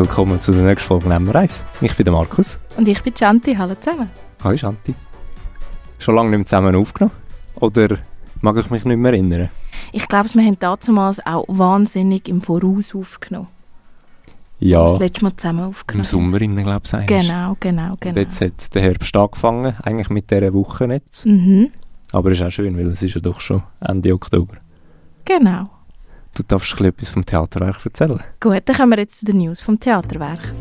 Willkommen zu der nächsten Folge Nehmen Reis. Ich bin der Markus. Und ich bin Chanti. Hallo zusammen. Hallo Chanti. Schon lange nicht mehr zusammen aufgenommen? Oder mag ich mich nicht mehr erinnern? Ich glaube, wir haben damals auch wahnsinnig im Voraus aufgenommen. Ja. Das letzte Mal zusammen aufgenommen. Im Sommer, glaube ich. Genau, genau, genau. Und jetzt hat der Herbst angefangen, eigentlich mit dieser Woche nicht. Mhm. Aber es ist auch schön, weil es ist ja doch schon Ende Oktober. Genau. Du darfst etwas vom Theaterwerk erzählen. Gut, dann kommen wir jetzt zu den News vom Theaterwerk.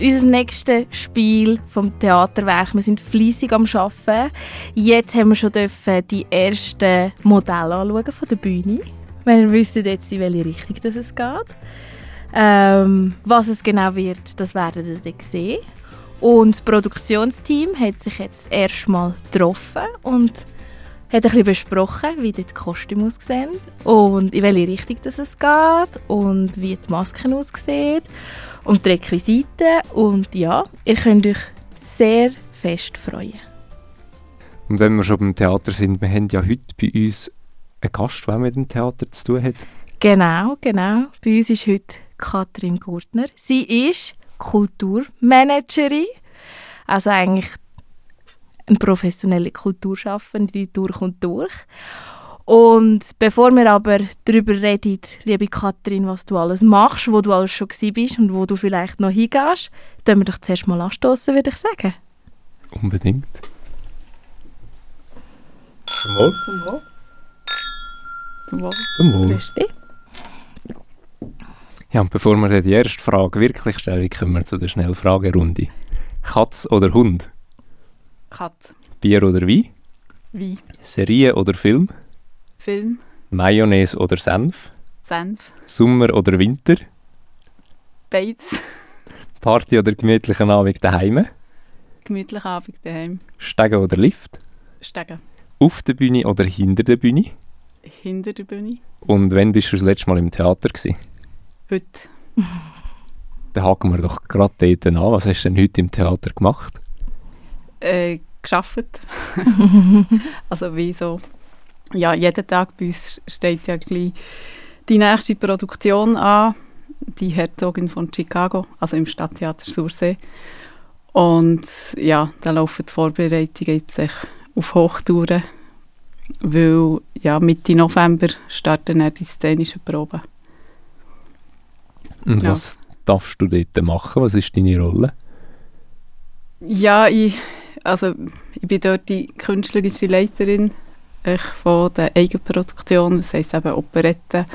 Unser nächstes Spiel vom Theaterwerk. Wir sind fließig am Arbeiten. Jetzt haben wir schon die ersten Modelle anschauen von der Bühne. Wir wissen jetzt, in welche Richtung es geht. Ähm, was es genau wird, das werden wir dann sehen. Und das Produktionsteam hat sich jetzt erstmal getroffen und hat ein bisschen besprochen, wie die Kostüme aussehen und in welche Richtung das es geht und wie die Masken aussehen und die Requisiten. Und ja, ihr könnt euch sehr fest freuen. Und wenn wir schon beim Theater sind, wir haben ja heute bei uns einen Gast, der mit dem Theater zu tun hat. Genau, genau. Bei uns ist heute Katrin Gurtner. Sie ist Kulturmanagerin, also eigentlich eine professionelle Kulturschaffende durch und durch. Und bevor wir aber darüber reden, liebe Katrin, was du alles machst, wo du alles schon bist und wo du vielleicht noch hingehst, können wir doch zuerst mal anstoßen, würde ich sagen. Unbedingt. Zum Wohl. Zum Wohl. Zum Wohl. Zum Wohl. Ja, und bevor wir die erste Frage wirklich stellen, kommen wir zu der Schnellfragerunde. Katz oder Hund? Katz. Bier oder Wein? Wein. Serie oder Film? Film. Mayonnaise oder Senf? Senf. Sommer oder Winter? Beides. Party oder gemütlichen Abend daheim? Gemütlichen Abend daheim. Stegen oder Lift? Stegen. Auf der Bühne oder hinter der Bühne? Hinter der Bühne. Und wann bist du das letzte Mal im Theater gewesen? Heute. Dann haken wir doch gerade dort an. Was hast du denn heute im Theater gemacht? Äh, geschafft. also wie so, ja, jeden Tag bei uns steht ja gleich die nächste Produktion an, die Herzogin von Chicago, also im Stadttheater Sursee. Und ja, da laufen die Vorbereitungen jetzt auf Hochtouren, weil ja, Mitte November starten dann die szenischen Proben. Und ja. was darfst du dort machen? Was ist deine Rolle? Ja, ich, also, ich bin dort die künstlerische Leiterin ich, von der Eigenproduktion, das heisst eben Operette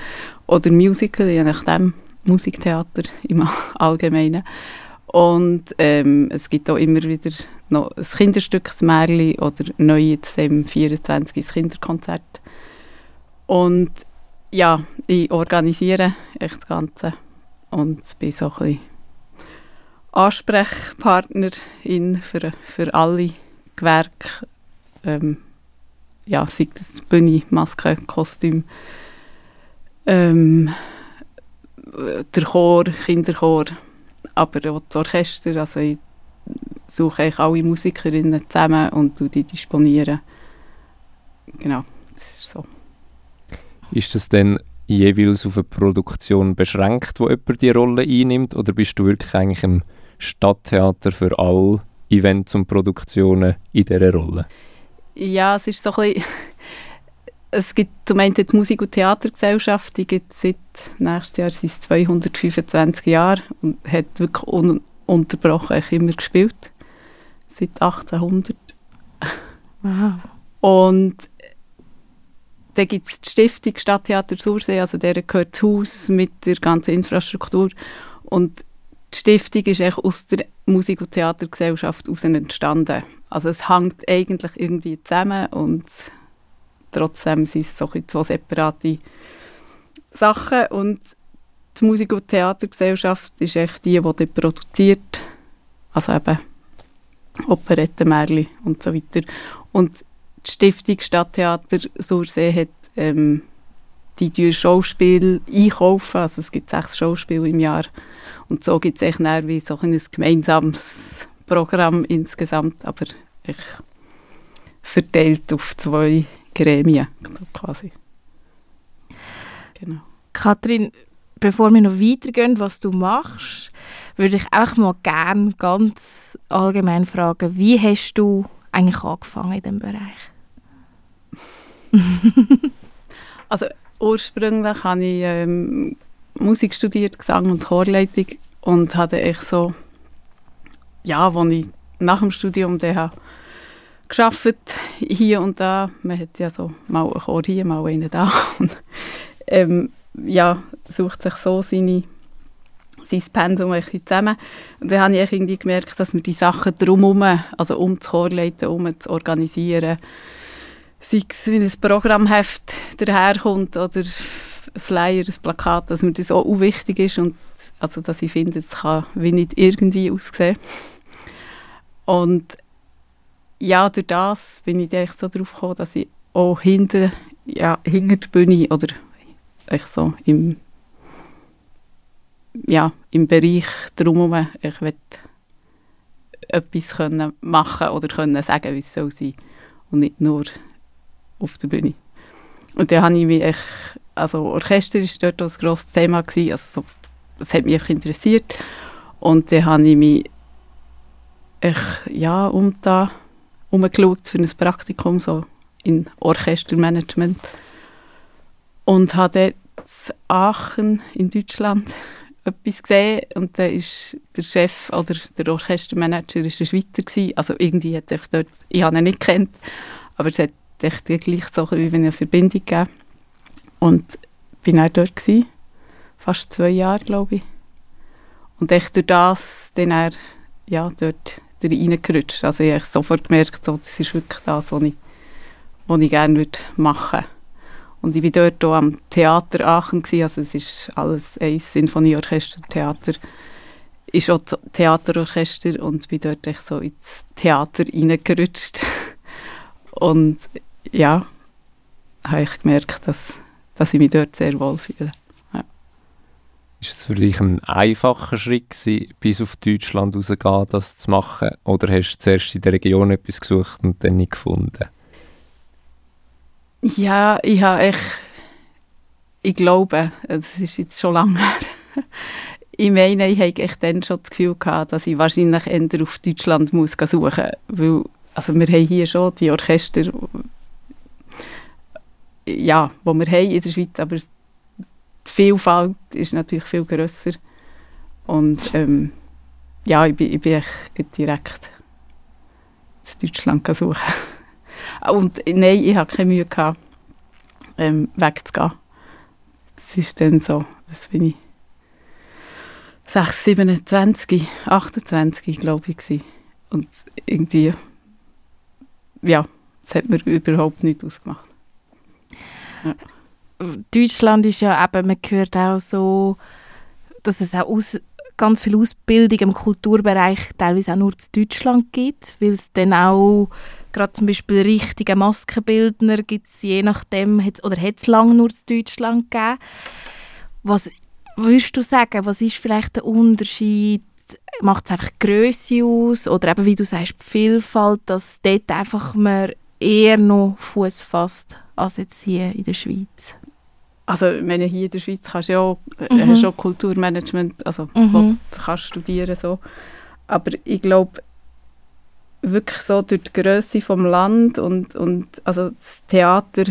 oder Musical, je nachdem, Musiktheater im Allgemeinen. Und ähm, es gibt auch immer wieder noch ein Kinderstück, ein Märchen oder neu jetzt im 24. das Kinderkonzert. Und ja, ich organisiere echt das Ganze und bin so ein bisschen Ansprechpartnerin für, für alle Gewerke, ähm, ja, sei das Bühne, Maske, Kostüm, ähm, der Chor, Kinderchor, aber auch das Orchester, also ich suche eigentlich alle Musikerinnen zusammen und die disponieren. Genau, das ist so. Ist das denn jeweils auf eine Produktion beschränkt, wo jemand die Rolle einnimmt? Oder bist du wirklich eigentlich im Stadttheater für alle Events und Produktionen in dieser Rolle? Ja, es ist so ein bisschen es gibt zum einen die Musik- und Theatergesellschaft, die gibt es seit nächstes Jahr sind 225 Jahre und hat wirklich ununterbrochen immer gespielt. Seit 1800. Wow. Und dann gibt es die Stiftung Stadttheater Sursee, also der gehört das Haus mit der ganzen Infrastruktur. Und die Stiftung ist eigentlich aus der Musik- und Theatergesellschaft heraus entstanden. Also es hängt eigentlich irgendwie zusammen und trotzdem sind es so zwei separate Sachen. Und die Musik- und Theatergesellschaft ist echt die, die produziert. Also eben Operetten, Märchen und so weiter. Und die Stiftung Stadttheater Sursee hat ähm, die teuer Schauspiel einkaufen. Also es gibt sechs Schauspiele im Jahr. Und so gibt es echt wie so ein gemeinsames Programm insgesamt, aber ich verteilt auf zwei Gremien quasi. Genau. Kathrin, bevor wir noch weitergehen, was du machst, würde ich einfach mal gerne ganz allgemein fragen, wie hast du eigentlich angefangen in diesem Bereich? also ursprünglich habe ich ähm, Musik studiert, Gesang und Chorleitung und hatte ich so, ja, als ich nach dem Studium dann geschafft hier und da. Man hat ja so mal einen Chor hier, mal einen da. Und, ähm, ja, sucht sich so seine, sein ein zusammen. Und dann habe ich irgendwie gemerkt, dass mir die Sachen drumherum, also um das Chorleiten, um zu organisieren, sei es wie ein Programmheft daherkommt oder Flyer, ein Plakat, dass mir das auch wichtig ist und also, dass ich finde, es kann wie nicht irgendwie aussehen. Und ja, durch das bin ich so darauf gekommen, dass ich auch hinter, ja, hinter der Bühne oder ich so im, ja, im Bereich drumherum, ich will etwas können machen oder können sagen, wie es soll sein und nicht nur auf der Bühne. Und dann habe ich mich echt, also Orchester war dort ein grosses Thema gewesen, also so, das hat mich einfach interessiert und dann habe ich mich echt, ja, um da umgeschaut für ein Praktikum so in Orchestermanagement und habe dort Aachen in Deutschland etwas gesehen und da ist der Chef oder der Orchestermanager ist ein Schweizer gewesen. also irgendwie hat ich dort, ich habe ihn nicht kennt, aber es hat echt gleich so wie eine Verbindung gegeben und bin auch dort gewesen, fast zwei Jahre glaube ich und echt durch das dann er, ja dort reingerutscht. Also ich habe sofort gemerkt, so, das ist wirklich das, was ich, was ich gerne machen würde. Und ich war dort auch am Theater Aachen, gewesen, also es ist alles ein Sinfonieorchester, Theater, ist auch Theaterorchester und bin dort echt so ins Theater reingerutscht. und ja, habe ich gemerkt, dass, dass ich mich dort sehr wohl fühle. Ist es für dich ein einfacher Schritt gewesen, bis auf Deutschland rauszugehen, das zu machen? Oder hast du zuerst in der Region etwas gesucht und dann nicht gefunden? Ja, ich habe echt, ich glaube, das ist jetzt schon lange her, ich meine, ich hatte echt dann schon das Gefühl gehabt, dass ich wahrscheinlich eher auf Deutschland muss suchen muss, weil also wir haben hier schon die Orchester, ja, die wir haben in der Schweiz, aber die Vielfalt ist natürlich viel grösser. Und ähm, ja, ich bin, ich bin direkt in Deutschland suchen. Und nein, ich hatte keine Mühe, gehabt, ähm, wegzugehen. Das ist dann so, was bin ich, 6, 27, 28, glaube ich. Und irgendwie, ja, das hat mir überhaupt nicht ausgemacht. Deutschland ist ja eben, man hört auch so, dass es auch aus, ganz viel Ausbildung im Kulturbereich teilweise auch nur zu Deutschland gibt, weil es dann auch gerade zum Beispiel richtige Maskenbildner gibt es je nachdem, oder hat es lange nur zu Deutschland gegeben. Was würdest du sagen, was ist vielleicht der Unterschied? Macht es einfach Größe aus oder eben, wie du sagst, die Vielfalt, dass dort einfach man eher noch Fuß fasst als jetzt hier in der Schweiz? Also ich meine, hier in der Schweiz kannst du ja auch, äh, mhm. hast auch Kulturmanagement, also mhm. kannst studieren so. Aber ich glaube, wirklich so durch die Größe vom Land und, und also das Theater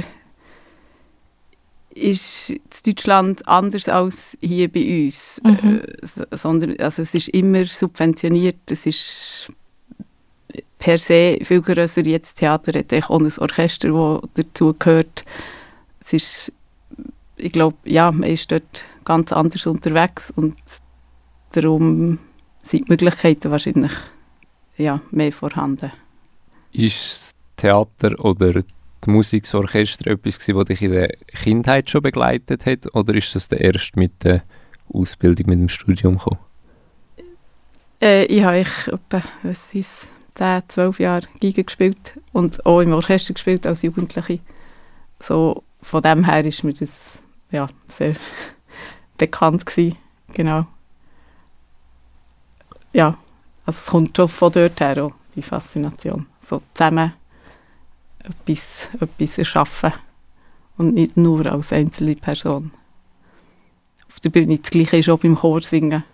ist in Deutschland anders als hier bei uns. Mhm. Äh, sondern, also es ist immer subventioniert, es ist per se viel grösser. Jetzt Theater hat auch ein Orchester, das dazu gehört. Es ist ich glaube, ja, man ist dort ganz anders unterwegs und darum sind die Möglichkeiten wahrscheinlich ja, mehr vorhanden. Ist das Theater oder die Musik, das Orchester etwas gewesen, was dich in der Kindheit schon begleitet hat oder ist das der erst mit der Ausbildung, mit dem Studium gekommen? Äh, ich habe ich etwa, was ist 10, 12 Jahre Giga gespielt und auch im Orchester gespielt als Jugendliche. So, von dem her ist mir das ja, sehr bekannt gewesen. Genau. Ja, also es kommt schon von dort her, auch, die Faszination. So zusammen etwas, etwas erschaffen und nicht nur als einzelne Person. auf der Bühne. Das Gleiche ist auch beim Chorsingen.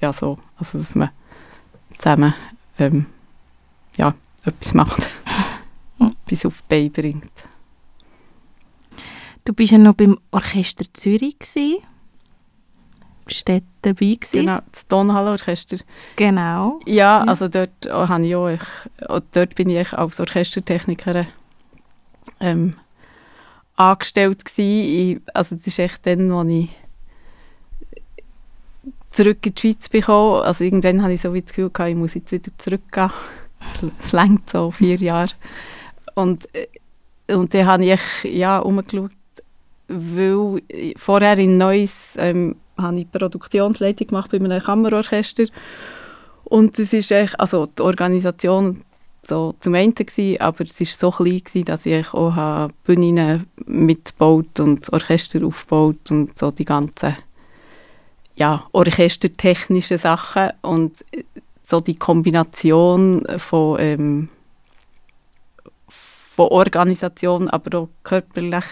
Ja, so. Also, dass man zusammen ähm, ja, etwas macht. etwas auf die Beine bringt. Du bist ja noch beim Orchester Zürich gewesen. Bist du dabei gewesen? Genau, das Tonhallenorchester. Genau. Ja, also dort, oh, habe ich auch, ich, oh, dort bin ich als Orchestertechnikerin ähm, angestellt gewesen. Ich, also das ist echt dann, als ich zurück in die Schweiz bekam. Also irgendwann hatte ich so wie das Gefühl, gehabt, ich muss jetzt wieder zurückgehen. Es längt so vier Jahre. Und, äh, und dann habe ich ja, umgeschaut, weil vorher in Neuss ähm, habe ich Produktionsleitung gemacht bei einem Kammerorchester und es ist echt, also die Organisation so zum einen gewesen, aber es ist so klein gewesen, dass ich auch Bühnen mitgebaut und Orchester aufgebaut und so die ganzen ja, orchestertechnischen Sachen und so die Kombination von, ähm, von Organisation, aber auch körperlich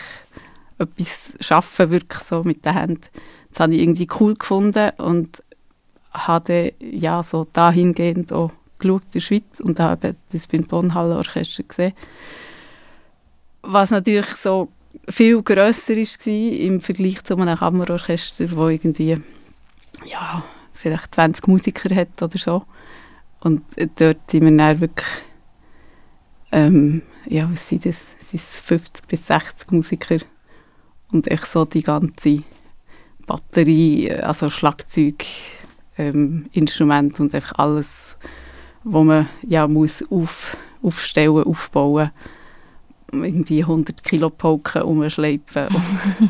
etwas schaffen, wirklich so mit den Händen. Das habe ich irgendwie cool gefunden und habe ja so dahingehend auch geschaut in der Schweiz und habe das beim Tonhallenorchester gesehen. Was natürlich so viel grösser war im Vergleich zu einem Kammerorchester, wo irgendwie ja, vielleicht 20 Musiker hat oder so. Und dort sind wir dann wirklich ähm, ja, was sind das? Sind 50 bis 60 Musiker und echt so die ganze Batterie, also Schlagzeug, ähm, Instrument und einfach alles, wo man ja muss auf, aufstellen, aufbauen, irgendwie 100 Kilo Pauken umschleifen.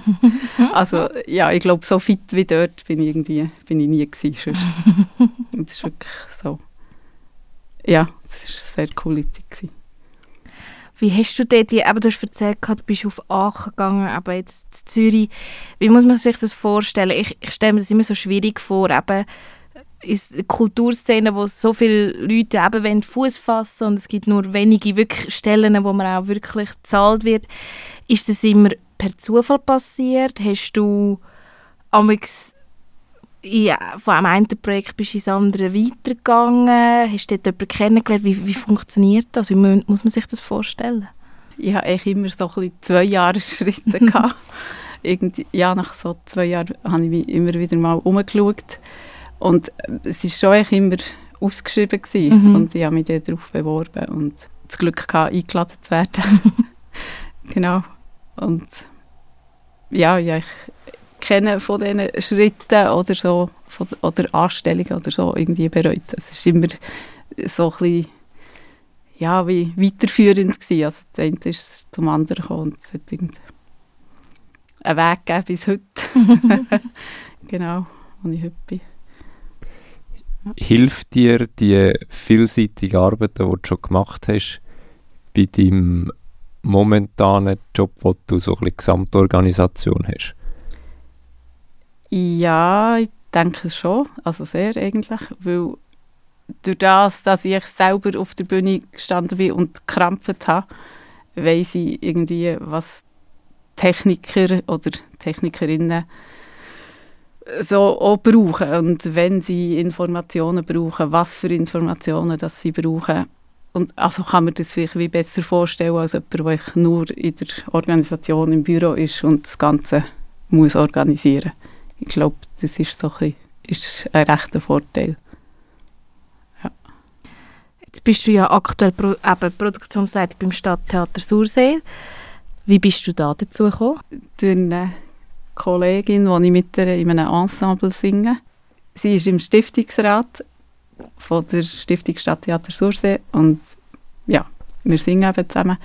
also ja, ich glaube, so fit wie dort bin ich irgendwie bin ich nie gewesen. das ist wirklich so. Ja, das war eine sehr coole Zeit. Wie hast du dort, eben, du hast erzählt, du bist auf Aachen gegangen, aber jetzt in Zürich. Wie muss man sich das vorstellen? Ich, ich stelle mir das immer so schwierig vor, eben in Kulturszenen, wo so viele Leute eben Fuß fassen und es gibt nur wenige wirklich Stellen, wo man auch wirklich gezahlt wird. Ist das immer per Zufall passiert? Hast du amix ja, von einem einen Projekt bist du ins andere weitergegangen? Hast du dort jemanden kennengelernt? Wie, wie funktioniert das? Wie muss man sich das vorstellen? Ich hatte eigentlich immer so ein bisschen zwei Jahresschritte. gehabt. Irgendwie, ja, nach so zwei Jahren habe ich mich immer wieder mal umgeschaut. Und es war schon eigentlich immer ausgeschrieben. Gewesen. Mhm. Und ich habe mich darauf beworben und das Glück gehabt, eingeladen zu werden. genau. Und ja, ja ich kennen von diesen Schritten oder so von, oder Anstellungen oder so irgendwie bereut. Es ist immer so ein bisschen, ja, wie weiterführend gewesen. Also das eine ist zum anderen gekommen und es hat einen Weg gegeben bis heute. genau, wo ich heute bin. Hilft dir die vielseitige Arbeit, die du schon gemacht hast, bei deinem momentanen Job, wo du so ein bisschen Gesamtorganisation hast? Ja, ich denke schon. Also sehr eigentlich. Weil durch das, dass ich selber auf der Bühne gestanden bin und gekrampft habe, weiss ich irgendwie, was Techniker oder Technikerinnen so auch brauchen und wenn sie Informationen brauchen, was für Informationen das sie brauchen. Und also kann man das vielleicht wie besser vorstellen als jemand, der nur in der Organisation im Büro ist und das Ganze muss organisieren muss ich glaube, das ist so ein, ist ein rechter Vorteil. Ja. Jetzt bist du ja aktuell Pro eben Produktionsleiter beim Stadttheater Sursee. Wie bist du da dazu gekommen? Durch eine Kollegin, die ich mit ihr in einem Ensemble singe. Sie ist im Stiftungsrat von der Stiftung Stadttheater Sursee und ja, wir singen eben zusammen.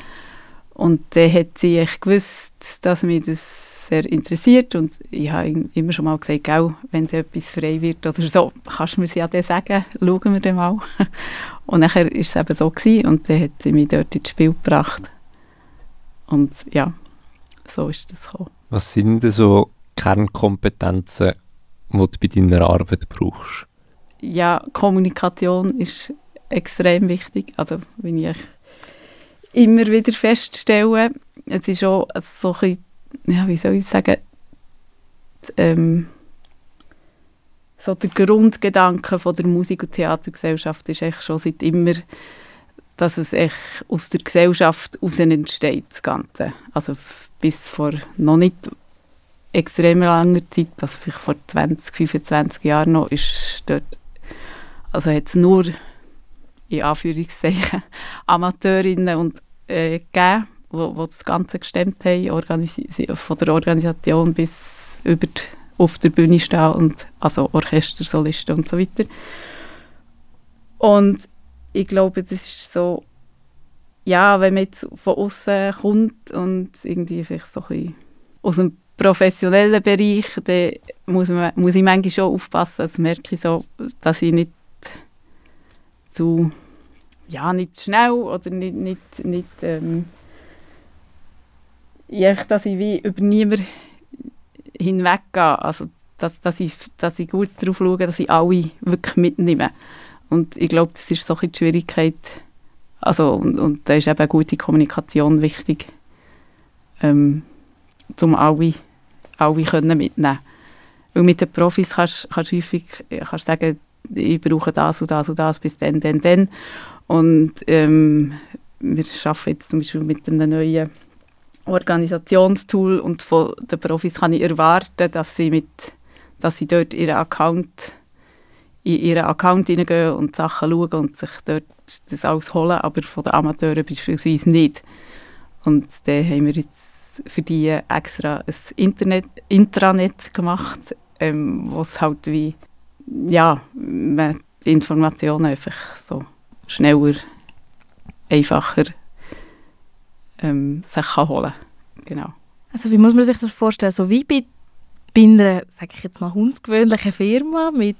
Und dann hat sie gewusst, dass mich das sehr interessiert und ich habe immer schon mal gesagt, Gell, wenn etwas frei wird oder so, kannst du mir ja dann sagen, schauen wir dann mal. Und nachher war es eben so gewesen, und dann hat sie mich dort ins Spiel gebracht. Und ja, so ist das gekommen. Was sind denn so Kernkompetenzen, die du bei deiner Arbeit brauchst? Ja, Kommunikation ist extrem wichtig. Also, wenn ich immer wieder feststelle, es ist auch so ein ja, wie soll ich sagen, ähm, so der Grundgedanke von der Musik- und Theatergesellschaft ist echt schon seit immer, dass es echt aus der Gesellschaft heraus entsteht, das Ganze. Also bis vor noch nicht extrem langer Zeit, also vielleicht vor 20, 25 Jahren noch, ist dort, also hat es nur in Anführungszeichen Amateurinnen und äh, gegeben, wo, wo das Ganze gestemmt haben, von der Organisation bis über die, auf der Bühne stehen und also Orchester, Solisten und so weiter. Und ich glaube, das ist so, ja, wenn man jetzt von außen kommt und irgendwie vielleicht so ein bisschen aus dem professionellen Bereich, dann muss, man, muss ich manchmal schon aufpassen, also merke ich so, dass ich nicht zu, ja, nicht schnell oder nicht, nicht, nicht ähm, ja, dass ich wie über niemanden hinweggehe, also dass, dass, ich, dass ich gut darauf schaue, dass ich alle wirklich mitnehme. Und ich glaube, das ist so ein die Schwierigkeit, also, und, und da ist eben gute Kommunikation wichtig, ähm, um alle, alle können mitnehmen Weil mit den Profis kannst du häufig kannst sagen, ich brauche das und das und das bis dann, dann, dann. Und ähm, wir arbeiten jetzt zum Beispiel mit einem neuen Organisationstool und von den Profis kann ich erwarten, dass sie, mit, dass sie dort ihren Account in ihren Account hineingehen und Sachen schauen und sich dort das alles holen, aber von den Amateuren beispielsweise nicht. Und dann haben wir jetzt für die extra ein Internet, Intranet gemacht, ähm, wo es halt wie, ja, man die Informationen einfach so schneller, einfacher ähm, sich kann holen Genau. Also wie muss man sich das vorstellen? So wie bei, bei einer, sage ich jetzt mal, hundsgewöhnlichen Firma mit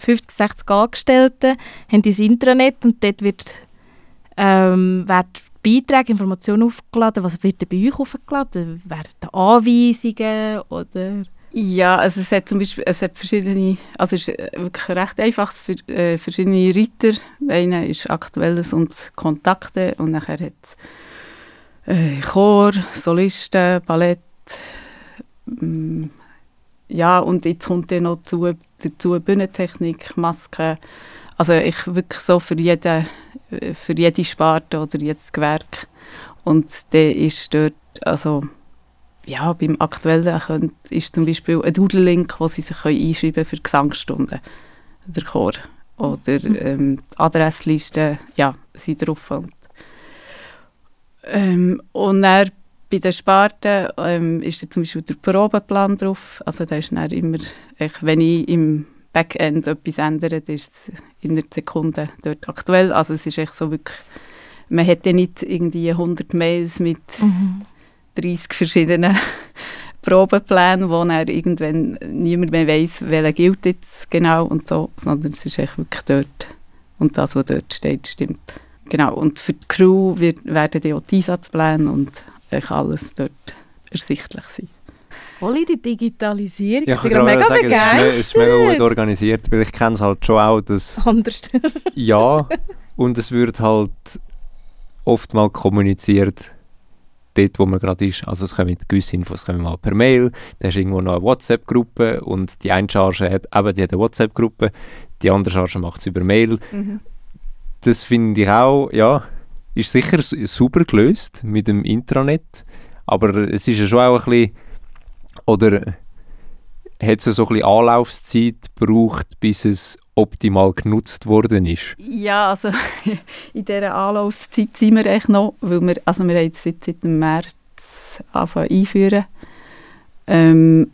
50, 60 Angestellten, haben die das Intranet und dort wird, ähm, werden Beiträge, Informationen aufgeladen. Was wird denn bei euch aufgeladen? Werden Anweisungen oder... Ja, also es hat zum Beispiel es hat verschiedene, also es ist wirklich recht einfach, für, äh, verschiedene Reiter. Einer ist Aktuelles und Kontakte und nachher hat es äh, Chor, Solisten, Ballett. Mm, ja, und jetzt kommt dann noch dazu, dazu Bühnentechnik, Masken. Also ich wirklich so für jede, für jede Sparte oder jedes Gewerk. Und der ist dort, also ja, beim Aktuellen könnt, ist zum Beispiel ein Doodle-Link, wo sie sich einschreiben können für Gesangsstunden, der Chor. Oder mhm. ähm, die Adresslisten, ja, sind drauf. Und ähm, und dann bei den Sparten ähm, ist dann zum Beispiel der Probeplan drauf. Also da ist dann immer, wenn ich im Backend etwas ändere, ist es in der Sekunde dort aktuell. Also es ist echt so wirklich, man hat ja nicht irgendwie 100 Mails mit mhm. 30 verschiedenen Probeplänen, wo dann irgendwann niemand mehr weiß, welcher gilt jetzt genau und so, sondern es ist echt wirklich dort. Und das, was dort steht, stimmt. Genau, und für die Crew wird, werden dann auch die Einsatzpläne und alles dort ersichtlich sein. Voll die Digitalisierung. Ja, ich bin mega sagen, begeistert. Es ist, mega gut organisiert, weil ich kenne es halt schon auch, dass... Anders. ja, und es wird halt oft mal kommuniziert, dort, wo man gerade ist. Also es kommen gewisse Infos kommen mal per Mail, da ist irgendwo noch eine WhatsApp-Gruppe und die eine Charge hat eben die WhatsApp-Gruppe, die andere Charge macht es über Mail. Mhm das finde ich auch, ja, ist sicher super gelöst mit dem Intranet, aber es ist ja schon auch ein bisschen, oder hat es so ein bisschen Anlaufzeit gebraucht, bis es optimal genutzt worden ist? Ja, also in dieser Anlaufzeit sind wir echt noch, weil wir, also wir haben jetzt seit, dem März angefangen einführen. Ähm,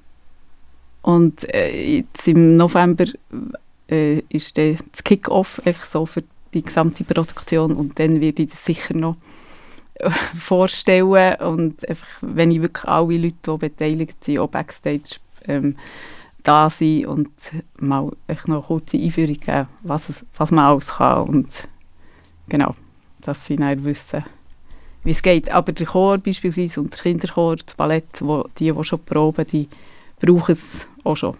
und äh, jetzt im November äh, ist das Kick-Off so für gesamte Produktion und dann werde ich das sicher noch äh, vorstellen und einfach, wenn ich wirklich alle Leute, die beteiligt sind, auch Backstage ähm, da sind und mal noch eine kurze Einführung geben, was, es, was man alles kann und genau, dass sie dann wissen, wie es geht. Aber der Chor beispielsweise und der Kinderchor, das Ballett, wo, die, die schon proben, die brauchen es auch schon.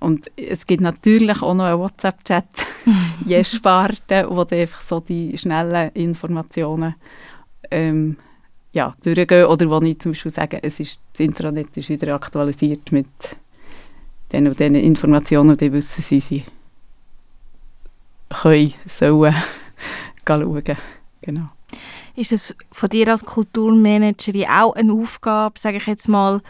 Und es gibt natürlich auch noch einen WhatsApp-Chat, je Sparte, wo dann einfach so die schnellen Informationen ähm, ja, durchgehen. Oder wo ich zum Beispiel sage, es ist, das Intranet ist wieder aktualisiert mit dann und diesen Informationen, die wissen sie, sie können, sollen schauen. Genau. Ist es von dir als Kulturmanagerin auch eine Aufgabe, sage ich jetzt mal,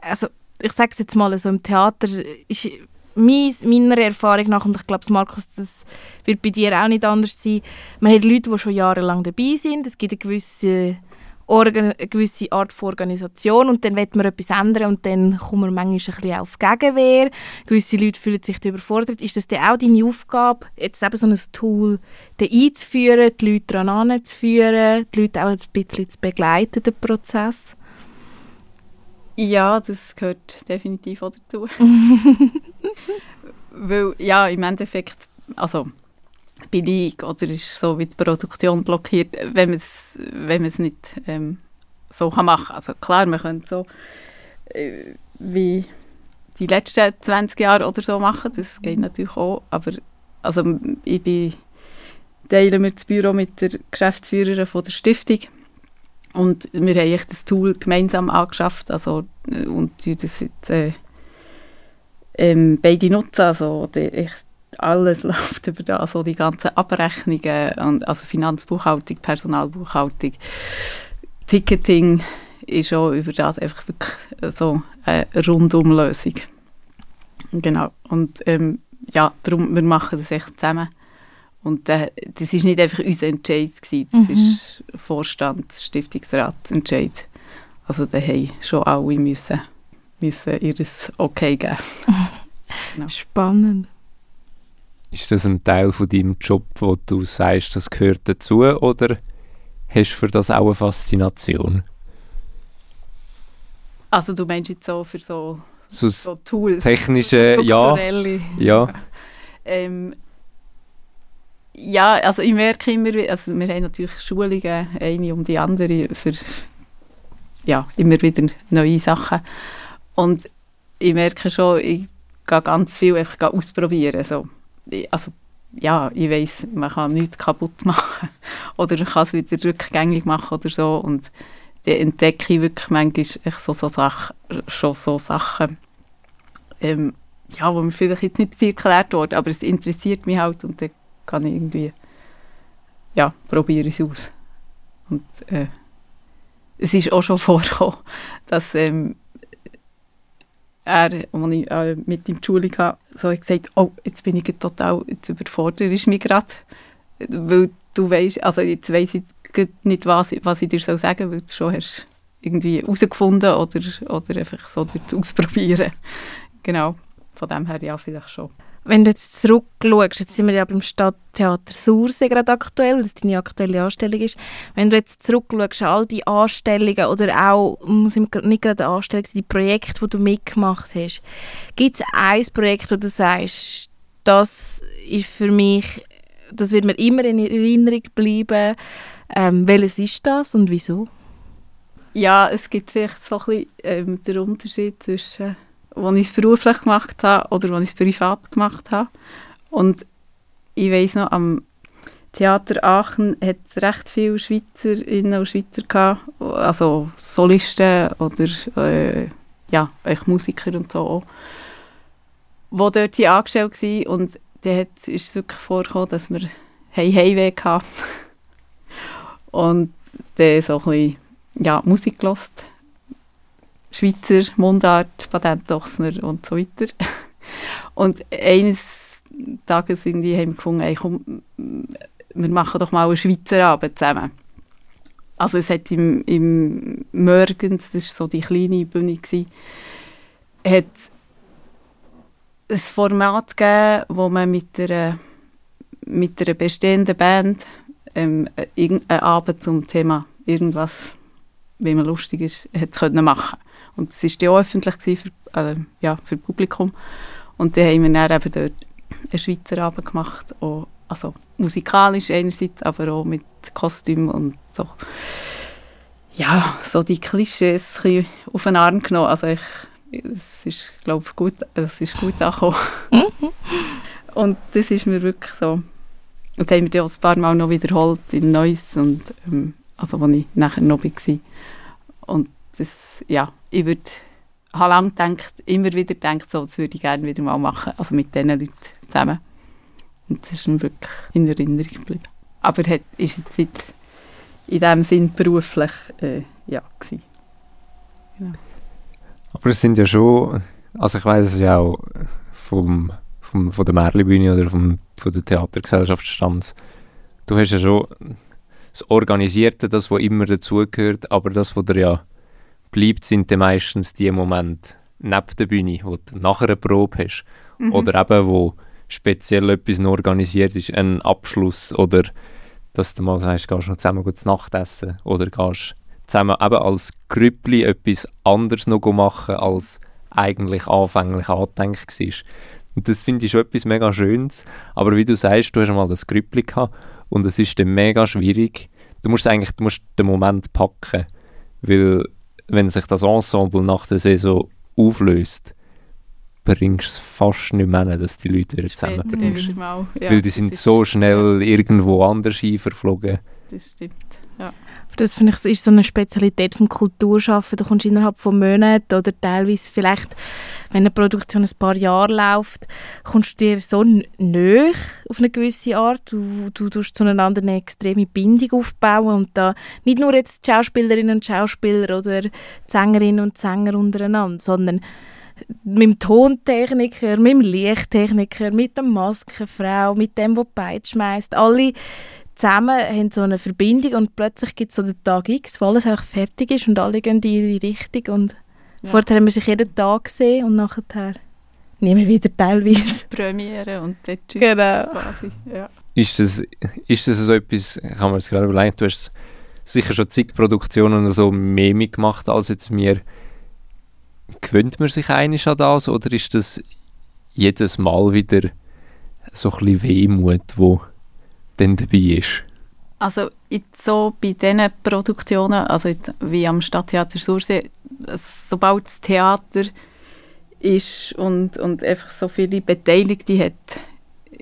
also ich sage es jetzt mal so, im Theater ist meiner Erfahrung nach, und ich glaube, Markus, das wird bei dir auch nicht anders sein, man hat Leute, die schon jahrelang dabei sind, es gibt eine gewisse Organ eine gewisse Art von Organisation und dann wird man etwas ändern und dann kommt man manchmal ein bisschen auf Gegenwehr. Gewisse Leute fühlen sich überfordert. Ist das dann auch deine Aufgabe, jetzt eben so ein Tool einzuführen, die Leute daran anzuführen, die Leute auch ein bisschen zu begleiten, den Prozess? Ja, das gehört definitiv auch dazu. Weil, ja, im Endeffekt, also bin ich oder ist so wie die Produktion blockiert, wenn man es wenn nicht ähm, so kann machen kann. Also klar, man könnte so äh, wie die letzten 20 Jahre oder so machen, das geht natürlich auch, aber also ich bin, teile mir das Büro mit der Geschäftsführerin von der Stiftung und wir haben das Tool gemeinsam angeschafft also, äh, und das jetzt, äh, ähm, beide nutzen, also die, alles läuft über das, so die ganzen Abrechnungen, und, also Finanzbuchhaltung, Personalbuchhaltung, Ticketing ist auch über das einfach wirklich so eine Rundumlösung. Genau. Und ähm, ja, darum, wir machen das echt zusammen. Und äh, das ist nicht einfach unser Entscheid, gewesen, das mhm. ist Vorstand, Stiftungsrat Entscheid. Also da haben schon alle müssen, müssen ihr Okay geben. genau. Spannend. Ist das ein Teil von deinem Job, wo du sagst, das gehört dazu, oder hast du für das auch eine Faszination? Also du meinst jetzt so für so, so, so Tools? Technische, ja. ja. ähm, ja, also ich merke immer, also wir haben natürlich Schulungen, eine um die andere, für ja, immer wieder neue Sachen. Und ich merke schon, ich gehe ganz viel einfach ausprobieren. So also ja, ich weiß, man kann nichts kaputt machen oder man kann es wieder rückgängig machen oder so und die entdecke ich wirklich manchmal so, so Sachen, schon so Sachen, ähm, ja, wo mir vielleicht jetzt nicht erklärt worden, aber es interessiert mich halt und dann kann ich irgendwie, ja, probiere es aus. Und äh, es ist auch schon vorgekommen, dass ähm, er, als ich äh, mit ihm die Schule hatte, so gesagt, oh, jetzt bin ich total, jetzt überfordert ist mich gerade, weil du weißt, also jetzt weiss ich nicht, was, was ich dir soll sagen soll, weil du schon hast irgendwie herausgefunden oder, oder einfach so ausprobieren. Genau, von dem her ja vielleicht schon. Wenn du jetzt zurückschaust, jetzt sind wir ja beim Stadttheater Sursee gerade aktuell, weil das deine aktuelle Anstellung ist. Wenn du jetzt zurückschaust, all die Anstellungen oder auch, muss nicht gerade eine Anstellung sein, die Projekte, die du mitgemacht hast, gibt es ein Projekt, wo du sagst, das ist für mich, das wird mir immer in Erinnerung bleiben. Ähm, welches ist das und wieso? Ja, es gibt vielleicht so ein bisschen ähm, den Unterschied zwischen als ich es beruflich gemacht habe oder als ich privat gemacht habe. Und ich weiß noch, am Theater Aachen hat es recht viele Schweizerinnen und Schweizer gehabt, also Solisten oder äh, ja, Musiker und so auch, die dort angestellt waren und dann ist es wirklich vorgekommen, dass wir Heimweh hatten und dann so ein bisschen ja, Musik gehört Schweizer Mundart, Patentochsner und so weiter. Und eines Tages sind die, haben gefunden, ey, komm, wir machen doch mal einen Schweizer Abend zusammen. Also es hat im, im Morgens, das war so die kleine Bühne, gewesen, hat ein Format gegeben, wo man mit einer, mit einer bestehenden Band ähm, einen Abend zum Thema irgendwas, wie man lustig ist, hat können machen und es war ja öffentlich für, äh, ja, für das Publikum. Und dann haben wir dann eben dort einen Schweizer Abend gemacht, auch, also musikalisch einerseits, aber auch mit Kostüm und so. Ja, so die Klischees ein auf den Arm genommen. Also ich, es ist, glaube gut, es ist gut angekommen. Und das ist mir wirklich so, das haben wir dann auch ein paar Mal noch wiederholt in Neuss und ähm, also wo ich nachher noch war. Und das, ja, ich würde habe lange gedacht, immer wieder gedacht, so, das würde ich gerne wieder mal machen, also mit diesen Leuten zusammen. Und das ist mir wirklich in Erinnerung geblieben. Aber hat, ist jetzt in diesem Sinn beruflich äh, ja, gewesen. Ja. Aber es sind ja schon, also ich weiß es ja auch vom, vom, von der Märlibühne oder vom, von der Theatergesellschaft stand, du hast ja schon das Organisierte, das, was immer dazugehört, aber das, was dir ja bleibt, sind dann meistens die Momente neben der Bühne, wo du nachher eine Probe hast. Mhm. Oder eben, wo speziell etwas noch organisiert ist, ein Abschluss oder dass du mal sagst, gehst noch zusammen gut Nacht essen oder gehst zusammen eben als Grüppli etwas anderes noch machen, als eigentlich anfänglich angedenkt war. Und das finde ich schon etwas mega Schönes. Aber wie du sagst, du hast mal das Grüppli gehabt und es ist dann mega schwierig. Du musst eigentlich du musst den Moment packen, weil wenn sich das Ensemble nach der Saison auflöst, bringst du es fast nicht mehr, dass die Leute wieder zusammenbringst. Ja, weil die sind so schnell irgendwo anders hin verflogen. Das stimmt. Das finde ich ist so eine Spezialität vom Kulturschaffen. Du kommst innerhalb von Monaten oder teilweise vielleicht, wenn eine Produktion ein paar Jahre läuft, kommst du dir so näher auf eine gewisse Art. Du, du tust zueinander eine extreme Bindung aufbauen und da nicht nur jetzt die Schauspielerinnen und Schauspieler oder die Sängerinnen und Sänger untereinander, sondern mit dem Tontechniker, mit dem Lichttechniker, mit der Maskenfrau, mit dem, der Peitsch schmeißt. Alle zusammen haben so eine Verbindung und plötzlich gibt es so den Tag X, wo alles auch fertig ist und alle gehen in ihre Richtung und ja. vorher haben wir sich jeden Tag gesehen und nachher nehmen wir wieder teilweise. Premiere und dann tschüss genau. quasi. Ja. Ist, das, ist das so etwas, ich habe mir das gerade überlegt, du hast sicher schon zig Produktionen so mehr mitgemacht als jetzt mir. Gewöhnt man sich eigentlich an das oder ist das jedes Mal wieder so ein bisschen Wehmut, wo dann dabei ist? Also so bei diesen Produktionen, also wie am Stadttheater Sursee, sobald das Theater ist und, und einfach so viele Beteiligte hat,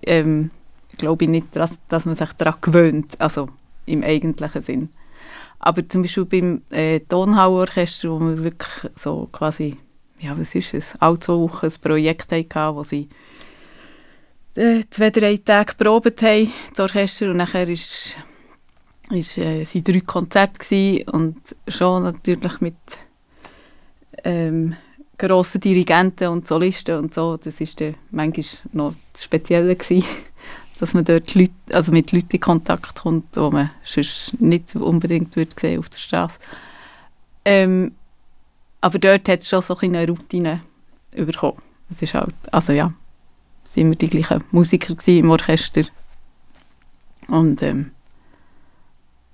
ähm, glaube ich nicht, dass, dass man sich daran gewöhnt, also im eigentlichen Sinn. Aber zum Beispiel beim äh, Tonhauorchester, wo wir wirklich so quasi, ja was ist es, alle zwei ein Projekt hatten, wo sie zwei, drei Tage probiert haben, das Orchester, und nachher ist, ist, äh, sind drei Konzerte und schon natürlich mit ähm, grossen Dirigenten und Solisten und so, das ist dann manchmal noch das Spezielle dass man dort Leute, also mit Leuten in Kontakt kommt, die man sonst nicht unbedingt würde sehen auf der Straße. Ähm, aber dort hat es schon so eine Routine bekommen. Das ist halt, also ja, sind wir die gleichen Musiker im Orchester. Und, ähm,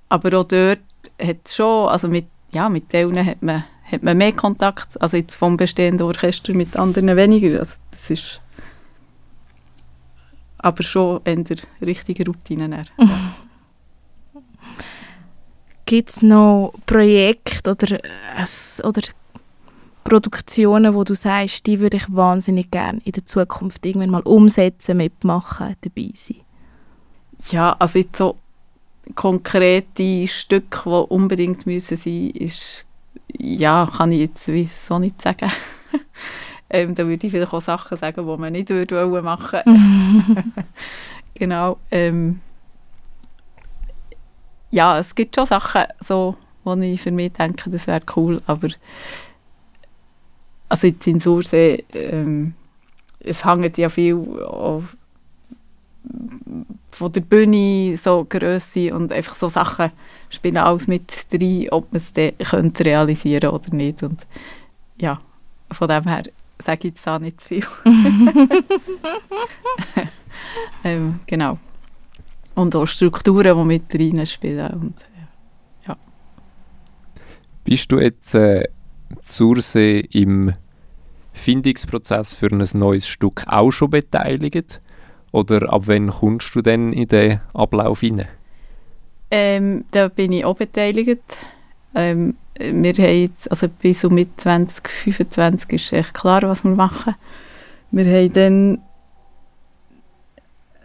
aber auch dort hat schon, also mit, ja, mit denen hat man, hat man mehr Kontakt, also jetzt vom bestehenden Orchester mit anderen weniger. Also das ist aber schon in der richtigen Routine. Ja. Gibt es noch Projekte oder, äh, oder Produktionen, wo du sagst, die würde ich wahnsinnig gerne in der Zukunft irgendwann mal umsetzen, mitmachen, dabei sein? Ja, also jetzt so konkrete Stücke, die unbedingt müssen sein ist, ja, kann ich jetzt so nicht sagen. ähm, da würde ich vielleicht auch Sachen sagen, die man nicht würde machen Genau. Ähm, ja, es gibt schon Sachen, so, wo ich für mich denke, das wäre cool, aber also jetzt in Sursee, ähm, es hängt ja viel auf, von der Bühne, so Grösse und einfach so Sachen spielen alles mit drin, ob man es dann könnte realisieren oder nicht. Und ja, von dem her sage ich jetzt auch nicht zu viel. ähm, genau. Und auch Strukturen, die mit rein spielen. Und, ja. Bist du jetzt äh, Sursee im Findungsprozess für ein neues Stück auch schon beteiligt? Oder ab wann kommst du denn in den Ablauf hinein? Ähm, da bin ich auch beteiligt. Ähm, wir haben jetzt, also bis mit 2025 ist echt klar, was wir machen. Wir haben dann,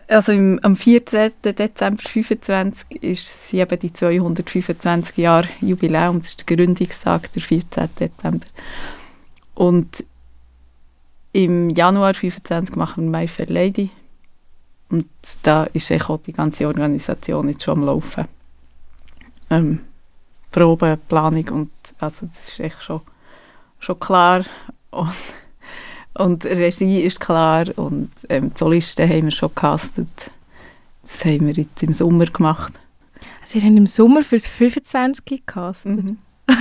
also im, am 14. Dezember 2025 ist sie eben die 225 Jahre Jubiläum, das ist der Gründungstag, der 14. Dezember. Und im Januar 25 machen wir My Fair Lady. Und da ist auch die ganze Organisation jetzt schon am Laufen. Ähm, Probe, Planung und also das ist echt schon, schon klar. Und, und Regie ist klar und ähm, die Solisten haben wir schon gecastet. Das haben wir jetzt im Sommer gemacht. Also ihr habt im Sommer für das 25 gecastet? Mhm.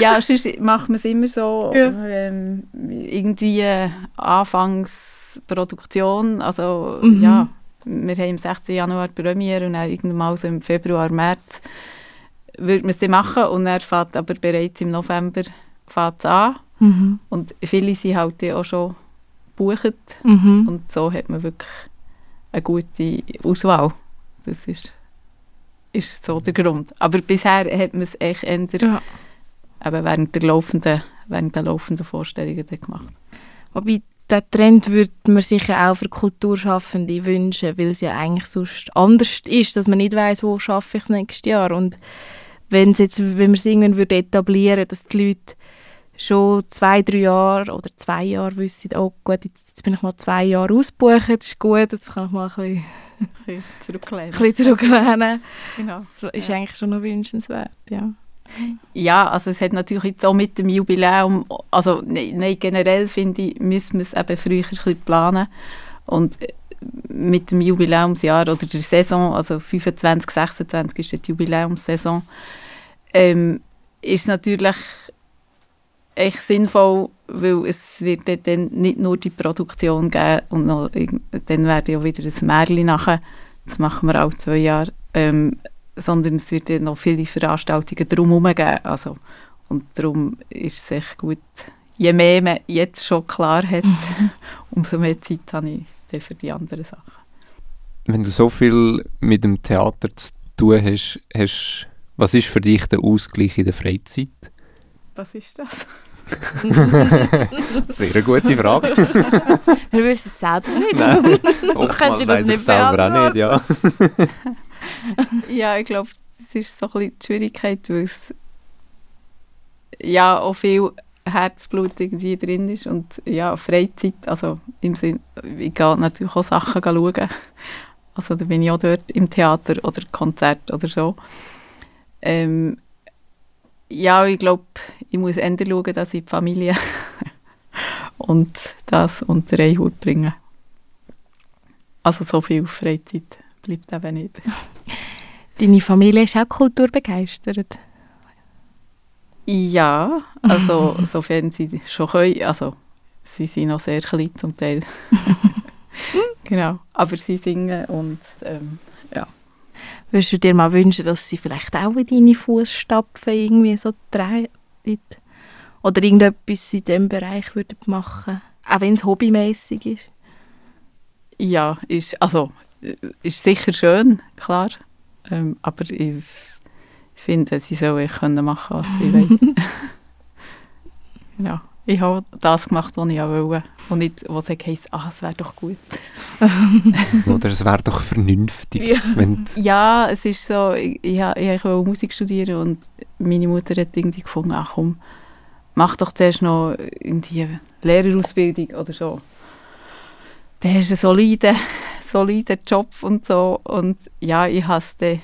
ja, sonst macht man es immer so, ja. ähm, irgendwie äh, Anfangsproduktion, also mhm. ja, wir haben am 16. Januar die Premiere und dann irgendwann so im Februar, März würde man es machen und er fährt aber bereits im November fährt an mhm. und viele sind halt auch schon gebucht mhm. und so hat man wirklich eine gute Auswahl. Das ist, ist so der Grund. Aber bisher hat man es echt eher ja. eben während, der laufenden, während der laufenden Vorstellungen gemacht. Wobei diesen Trend würde man sich auch für Kulturschaffende wünschen, weil es ja eigentlich sonst anders ist, dass man nicht weiß, wo schaffe ich das nächste Jahr und wenn jetzt, wenn wir es irgendwann würde etablieren, dass die Leute schon zwei, drei Jahre oder zwei Jahre wissen, oh gut, jetzt, jetzt bin ich mal zwei Jahre ausgebucht, das ist gut, jetzt kann ich mal ein bisschen, zurücklehnen. ein bisschen zurücklehnen. Genau. Das ist ja. eigentlich schon noch wünschenswert, ja. Ja, also es hat natürlich jetzt auch mit dem Jubiläum, also nein, ne, generell finde ich, müssen wir es eben früher ein bisschen planen und äh, mit dem Jubiläumsjahr oder der Saison, also 25, 26 ist die Jubiläumssaison, ähm, ist natürlich echt sinnvoll, weil es wird dann nicht nur die Produktion geben und noch, dann werde ja wieder ein Märchen nachher, das machen wir auch zwei Jahre, ähm, sondern es wird dann noch viele Veranstaltungen drumherum geben. Also, und darum ist es echt gut, je mehr man jetzt schon klar hat, umso mehr Zeit habe ich für die anderen Sachen. Wenn du so viel mit dem Theater zu tun hast, hast was ist für dich der Ausgleich in der Freizeit? Was ist das? Sehr eine gute Frage. Wir wissen es selber nicht. Nein, oftmals weiß ich selber auch nicht, ja. ja, ich glaube, das ist so ein bisschen die Schwierigkeit, weil es ja auch viel Herzblut irgendwie drin ist und ja, Freizeit, also im Sinn, ich gehe natürlich auch Sachen schauen. Also da bin ich auch dort im Theater oder Konzert oder so. Ähm, ja, ich glaube, ich muss eher schauen, dass ich die Familie und das unter einen Hut bringe. Also so viel Freizeit bleibt eben nicht. Deine Familie ist auch kulturbegeistert? Ja, also sofern sie schon können. Also sie sind noch sehr klein zum Teil. genau, aber sie singen und ähm. Würdest du dir mal wünschen, dass sie vielleicht auch in deine Fußstapfen irgendwie so drehen? Oder irgendetwas in diesem Bereich würden machen Auch wenn es hobbymäßig ist? Ja, ist, also, ist sicher schön, klar. Ähm, aber ich finde, sie sollen können machen, was sie wollen. ja, ich habe das gemacht, was ich auch wollte. Und nicht, was ich heisst, ah, es wäre doch gut. Oder es wäre doch vernünftig. Ja. ja, es ist so, ich, ich, ich wollte Musik studieren und meine Mutter hat irgendwie gefunden, ach komm, mach doch zuerst noch irgendwie Lehrerausbildung oder so. Dann hast du einen soliden, soliden Job und so. Und ja, ich habe es dann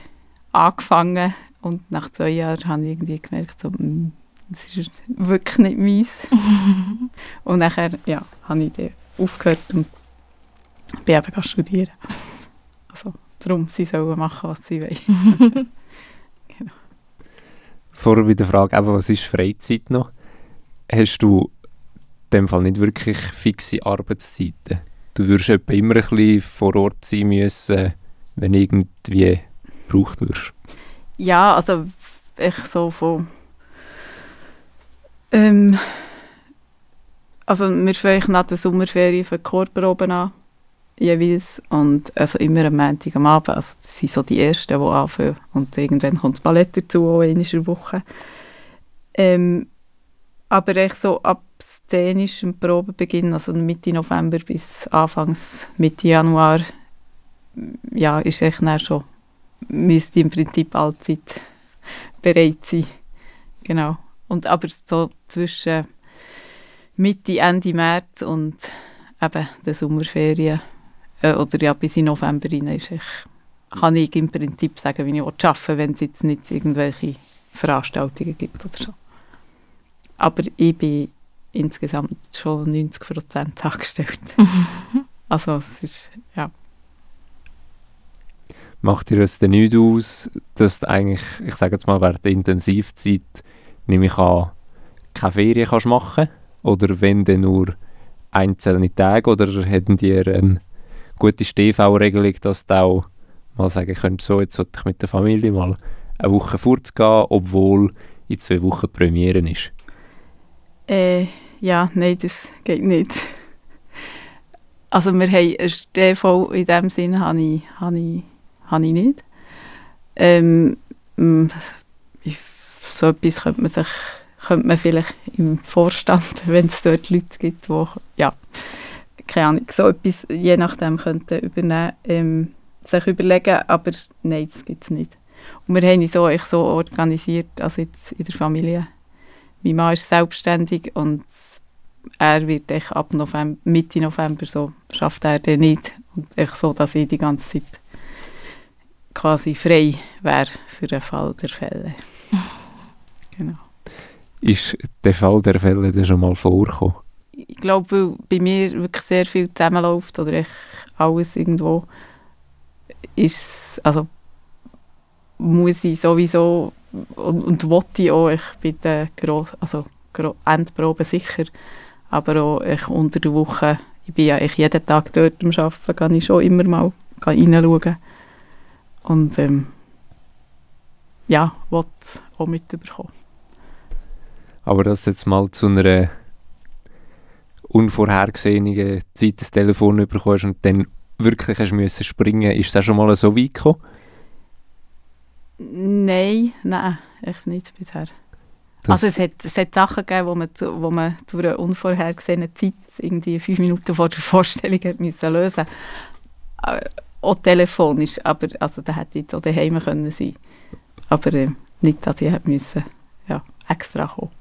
angefangen und nach zwei Jahren habe ich irgendwie gemerkt, so, hm, das ist wirklich nicht meins. und nachher ja, habe ich dann aufgehört und bin eben studieren. Also darum, sie sollen machen, was sie wollen. genau. Vorher bei der Frage, eben, was ist Freizeit noch? Hast du in dem Fall nicht wirklich fixe Arbeitszeiten? Du würdest etwa immer ein bisschen vor Ort sein müssen, wenn irgendwie gebraucht wirst. Ja, also ich so von ähm, also wir fangen nach der Sommerferien für Chorproben an, jeweils, und also immer am Montag am Abend, also das sind so die Ersten, die anfangen, und irgendwann kommt das Ballett dazu, auch in einer Woche. Ähm, aber echt so ab szenischem Probenbeginn, also Mitte November bis Anfangs Mitte Januar, ja, ist echt dann schon, müsste im Prinzip allzeit bereit sein. Genau. Und aber so zwischen Mitte, Ende März und eben den Sommerferien äh, oder ja bis in November rein ist ich, kann ich im Prinzip sagen, wie ich arbeiten will, wenn es jetzt nicht irgendwelche Veranstaltungen gibt oder so. Aber ich bin insgesamt schon 90 Prozent angestellt. also es ist, ja. Macht dir es denn nicht aus, dass du eigentlich, ich sage jetzt mal, während der Intensivzeit, nehme ich an, keine Ferien kannst machen? Oder wenn dann nur einzelne Tage? Oder hätten die eine gute StV-Regelung, dass du auch mal sagen könntest, so, jetzt sollte ich mit der Familie mal eine Woche fortzugehen, obwohl in zwei Wochen Premiere ist? Äh, ja, nein, das geht nicht. Also wir haben ein TV in dem Sinne habe ich, habe ich, habe ich nicht. Ähm, so etwas könnte man sich könnte man vielleicht im Vorstand, wenn es dort Leute gibt, die, ja, keine Ahnung, so etwas je nachdem könnten übernehmen, ähm, sich überlegen, aber nein, das gibt es nicht. Und wir haben uns so, ich so organisiert, also jetzt in der Familie. Mein Mann ist selbstständig und er wird echt ab November, Mitte November so, schafft er den nicht. Und echt so, dass ich die ganze Zeit quasi frei wäre für den Fall der Fälle. Genau. Ist der Fall der Fälle denn schon mal vorgekommen? Ich glaube, weil bei mir wirklich sehr viel zusammenläuft oder echt alles irgendwo, ist also muss ich sowieso und, und wollte ich auch, ich bin der Gross, also Endprobe sicher, aber auch ich unter der Woche, ich bin ja ich jeden Tag dort am Arbeiten, kann ich schon immer mal reinschauen und ähm, ja, wollte auch mitbekommen. Aber dass jetzt mal zu einer unvorhergesehenen Zeit das Telefon bekommst und dann wirklich hast müssen springen, ist das schon mal so weit gekommen? Nein, nein, echt nicht bisher. Das also es hat, es hat Sachen gegeben, wo man, zu, wo man zu einer unvorhergesehenen Zeit irgendwie fünf Minuten vor der Vorstellung hat müssen lösen äh, Auch telefonisch, aber also da hätte ich auch daheim können sein Aber äh, nicht, dass ich müssen, ja, extra kommen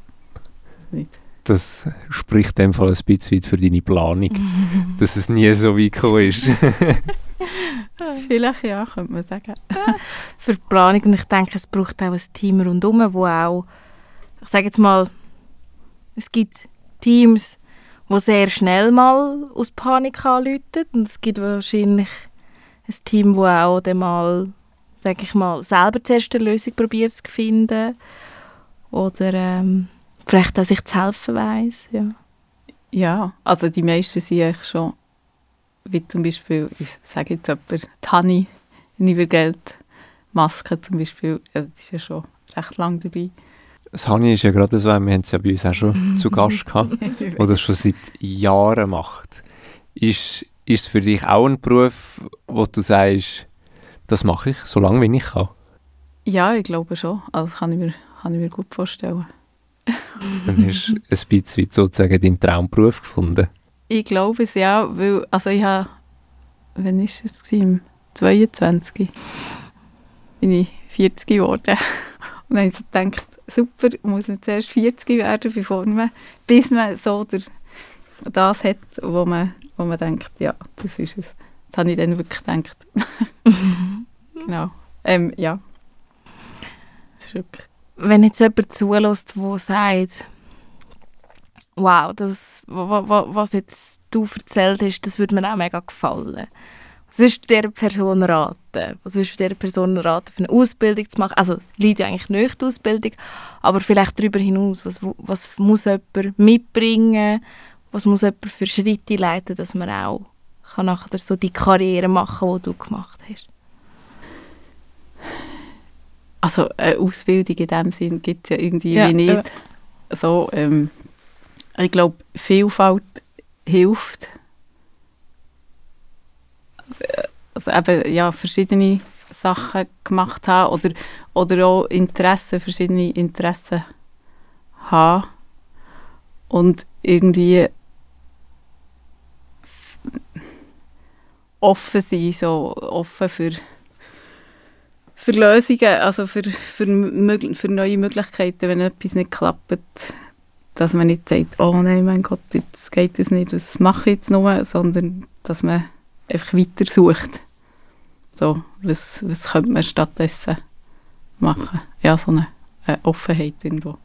nicht. Das spricht in dem Fall ein bisschen für deine Planung, dass es nie so weit gekommen ist. Vielleicht ja, könnte man sagen. für die Planung und ich denke, es braucht auch ein Team rundherum, wo auch, ich sage jetzt mal, es gibt Teams, wo sehr schnell mal aus Panik anrufen und es gibt wahrscheinlich ein Team, wo auch dann mal, sage ich mal, selber zuerst eine Lösung probiert zu finden oder ähm, vielleicht auch sich zu helfen weiss. Ja. ja, also die meisten sind eigentlich schon, wie zum Beispiel, ich sage jetzt jemand, Tani, Nivergeld, Maske zum Beispiel, ja, das ist ja schon recht lang dabei. Das Hani ist ja gerade so, wir haben es ja bei uns auch schon zu Gast gehabt, der das schon seit Jahren macht. Ist, ist es für dich auch ein Beruf, wo du sagst, das mache ich, so lange wie ich kann? Ja, ich glaube schon. Also kann ich mir, kann ich mir gut vorstellen. Dann hast du ein bisschen sozusagen deinen Traumberuf gefunden. Ich glaube es ja, weil also ich habe, wann war es? Im 22. bin ich 40 geworden. Und dann habe ich so gedacht, super, muss man zuerst 40 werden, bevor man, bis man so der, das hat, wo man, wo man denkt, ja, das ist es. Das habe ich dann wirklich gedacht. genau. Ähm, ja. Das ist wirklich wenn jetzt jemand zulässt, der sagt, wow, das, was jetzt du erzählt hast, das würde mir auch mega gefallen. Was würdest du dieser Person raten? Was würdest du dieser Person raten, für eine Ausbildung zu machen? Also, liegt ja eigentlich nicht die Ausbildung, aber vielleicht darüber hinaus. Was, was muss jemand mitbringen? Was muss jemand für Schritte leiten, dass man auch kann nachher so die Karriere machen kann, die du gemacht hast? Also eine Ausbildung in dem Sinn gibt es ja irgendwie ja, nicht. Ja. So, ähm, ich glaube, Vielfalt hilft. Also eben, ja, verschiedene Sachen gemacht haben oder, oder auch Interessen, verschiedene Interessen haben und irgendwie offen sein, so offen für für Lösungen, also für, für, für neue Möglichkeiten, wenn etwas nicht klappt, dass man nicht sagt, oh nein, mein Gott, jetzt geht es nicht, was mache ich jetzt noch, sondern dass man einfach weiter sucht. So, was, was könnte man stattdessen machen? Ja, so eine, eine Offenheit irgendwo.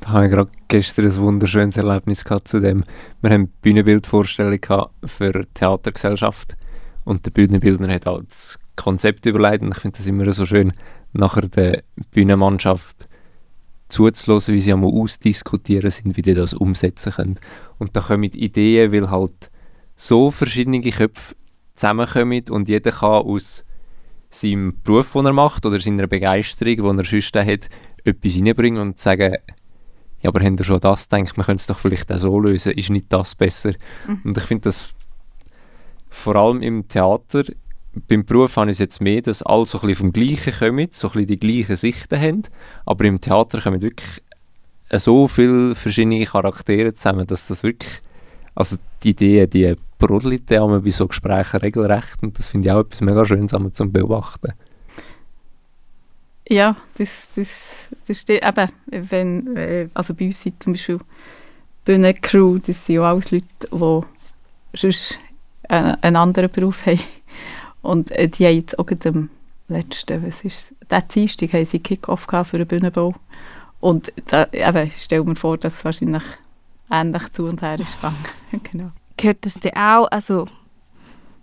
Da habe ich gerade gestern ein wunderschönes Erlebnis gehabt zu dem. Wir haben eine Bühnenbildvorstellung für die Theatergesellschaft und der Bühnenbildner hat halt das Konzept überlegt und ich finde das immer so schön, nachher der Bühnenmannschaft zuzulassen, wie sie einmal ausdiskutieren sind, wie die das umsetzen können. Und da kommen Ideen, weil halt so verschiedene Köpfe zusammenkommen und jeder kann aus seinem Beruf, den er macht, oder seiner Begeisterung, die er sonst hat, etwas reinbringen und sagen, ja, aber habt ihr schon das gedacht, man könnte es doch vielleicht auch so lösen, ist nicht das besser? Mhm. Und ich finde das vor allem im Theater, beim Beruf habe ich es jetzt mehr, dass alle so ein bisschen vom Gleichen kommen, so ein bisschen die gleichen Sichten haben, aber im Theater kommen wirklich so viele verschiedene Charaktere zusammen, dass das wirklich, also die Ideen, die brodeln ja bei so Gesprächen regelrecht und das finde ich auch etwas mega Schönes zum Beobachten. Ja, das, das, das steht eben, wenn, äh, also bei uns sind zum Beispiel Bühnencrew, das sind ja alles Leute, die sonst einen, einen anderen Beruf haben. Und äh, die haben jetzt auch am letzten, was ist der Dienstag haben sie Kick-Off für den Bühnenbau. Und da, eben, stell mir vor, dass es wahrscheinlich ähnlich zu und her ist genau. Gehört das dir auch, also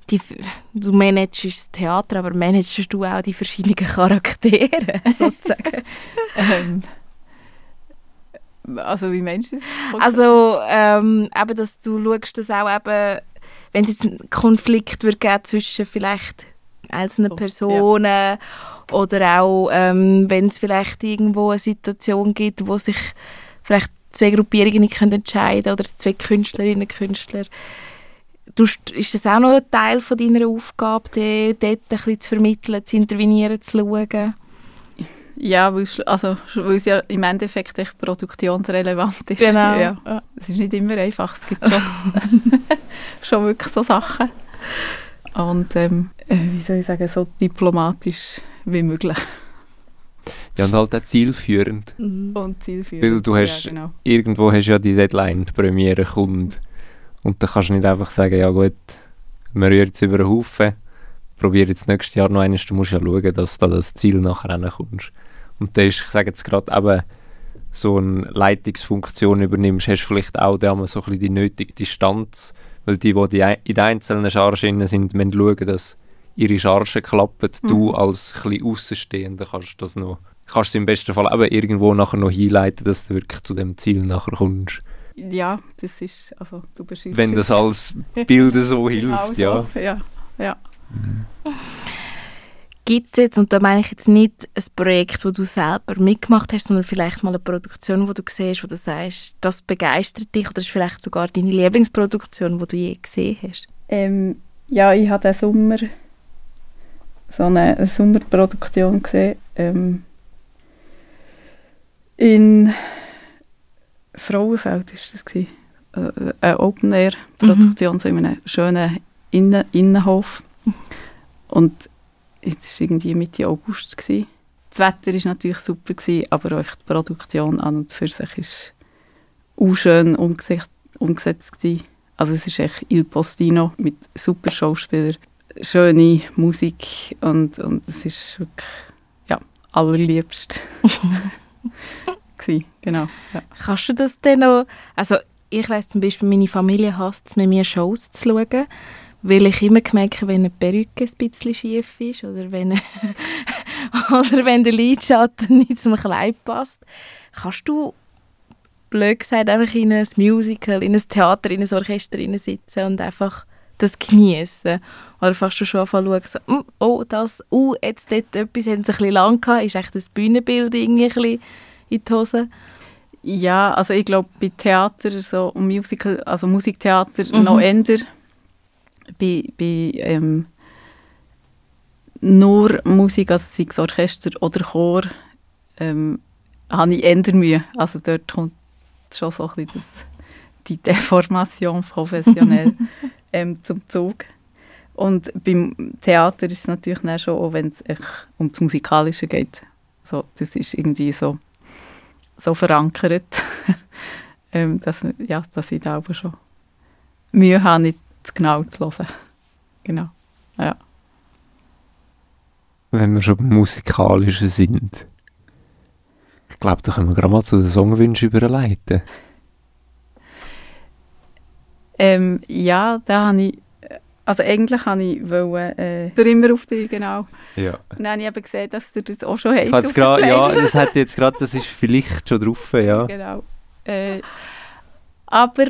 die, du managst das Theater, aber managst du auch die verschiedenen Charaktere, sozusagen? ähm, also wie meinst du das? Also ähm, eben, dass du schaust, dass auch eben wenn es jetzt einen Konflikt wird geben zwischen vielleicht einzelnen so, Personen ja. oder auch ähm, wenn es vielleicht irgendwo eine Situation gibt, wo sich vielleicht zwei Gruppierungen nicht können entscheiden oder zwei Künstlerinnen und Künstler. Du, ist das auch noch ein Teil von deiner Aufgabe, dort ein bisschen zu vermitteln, zu intervenieren, zu schauen? Ja, weil es, also, es ja im Endeffekt echt produktionsrelevant ist. Genau. Ja. Es ist nicht immer einfach, es gibt schon, schon wirklich so Sachen. Und ähm, äh, wie soll ich sagen, so diplomatisch wie möglich. Ja, und halt auch zielführend. Mhm. Und zielführend, Weil du hast, ja, genau. irgendwo hast ja die Deadline, die Premiere kommt. Und dann kannst du nicht einfach sagen, ja gut, wir rühren jetzt über einen Haufen, probiere jetzt nächstes Jahr noch eines, du musst ja schauen, dass du das Ziel nachher hinkommst. Und da ist, ich sage jetzt gerade eben, so eine Leitungsfunktion übernimmst, hast du vielleicht auch da so ein bisschen die nötige Distanz, weil die, die, in den einzelnen Chargen sind, müssen schauen, dass ihre Chargen klappen. Mhm. Du als ein Außenstehender kannst das noch, kannst im besten Fall eben irgendwo nachher noch hinleiten, dass du wirklich zu dem Ziel nachher kommst. Ja, das ist, also du beschreibst Wenn das als Bilder so hilft, genau so. ja. Ja, ja. Mhm. Gibt es jetzt, und da meine ich jetzt nicht ein Projekt, wo du selber mitgemacht hast, sondern vielleicht mal eine Produktion, wo du siehst, wo du sagst, das begeistert dich oder ist vielleicht sogar deine Lieblingsproduktion, die du je gesehen hast? Ähm, ja, ich habe diesen Sommer so eine, eine Sommerproduktion gesehen. Ähm, in Frauenfeld ist das gewesen. Äh, eine Open-Air-Produktion, mhm. so in einem schönen Innen Innenhof. Und es war irgendwie Mitte August. Gewesen. Das Wetter war natürlich super, gewesen, aber auch die Produktion an und für sich war auch schön umgesetzt. umgesetzt gewesen. Also es ist echt Il Postino mit super Schauspielern, schöne Musik und, und es ist wirklich ja, allerliebst. gewesen, genau. Ja. Kannst du das denn noch, also ich weiß zum Beispiel, meine Familie hasst es, mit mir Shows zu schauen weil ich immer gemerkt wenn eine Perücke ein bisschen schief ist oder wenn, oder wenn der Lidschatten nicht zum Kleid passt. Kannst du, blöd gesagt, einfach in ein Musical, in ein Theater, in ein Orchester sitzen und einfach das genießen? Oder fast du schon anfangen so, mm, oh, das, oh, jetzt dort etwas haben sie ein bisschen lang gehabt, ist echt das Bühnenbild irgendwie ein bisschen in die Hose? Ja, also ich glaube, bei Theater, so Musical, also Musiktheater mhm. noch eher bei, bei ähm, nur Musik, also sei es Orchester oder Chor, ähm, habe ich eher Mühe. Also dort kommt schon so ein bisschen das, die Deformation professionell ähm, zum Zug. Und beim Theater ist es natürlich dann schon, auch wenn es um das Musikalische geht. So, das ist irgendwie so, so verankert, ähm, dass, ja, dass ich da aber schon Mühe habe, nicht zu genau zu hören. Genau, ja. Wenn wir schon beim Musikalischen sind, ich glaube, da können wir gerade mal zu den Songwünschen überleiten. Ähm, ja, da habe ich, also eigentlich habe ich wollen, äh, für immer auf dich, genau. Ja. Und dann habe ich eben gesehen, dass du das auch schon hast. Ja, das hat jetzt gerade, das ist vielleicht schon drauf, ja. Genau. Äh, aber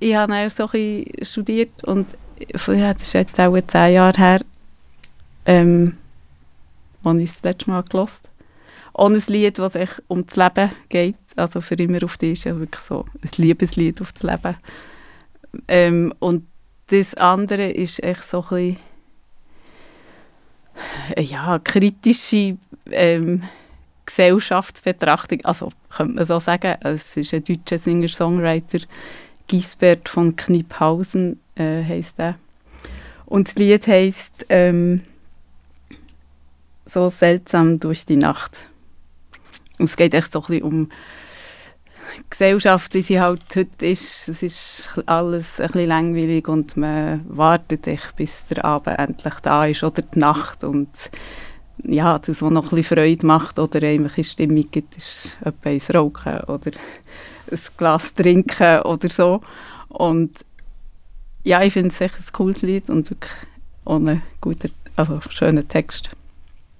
ich habe dann so ein studiert und ja, das ist jetzt auch zehn Jahre her, ähm, als ich das letzte Mal gelost Und ein Lied, das sich um das Leben geht, also für immer auf dich, ist ja wirklich so ein Liebeslied auf das Leben. Ähm, und das andere ist echt so ein bisschen, äh, ja, kritische ähm, Gesellschaftsbetrachtung, also könnte man so sagen, es ist ein deutscher Singer-Songwriter, Gisbert von Kniphausen äh, heisst er. Und das Lied heisst ähm, «So seltsam durch die Nacht». Und es geht echt so ein bisschen um die Gesellschaft, wie sie halt heute ist. Es ist alles ein bisschen langweilig und man wartet echt, bis der Abend endlich da ist oder die Nacht und ja, das, was noch ein bisschen Freude macht oder einem ein Stimmung gibt, ist etwa ein Rauchen oder ein Glas trinken oder so. Und ja, ich finde es echt ein cooles Lied und wirklich ohne guten, also schönen Text.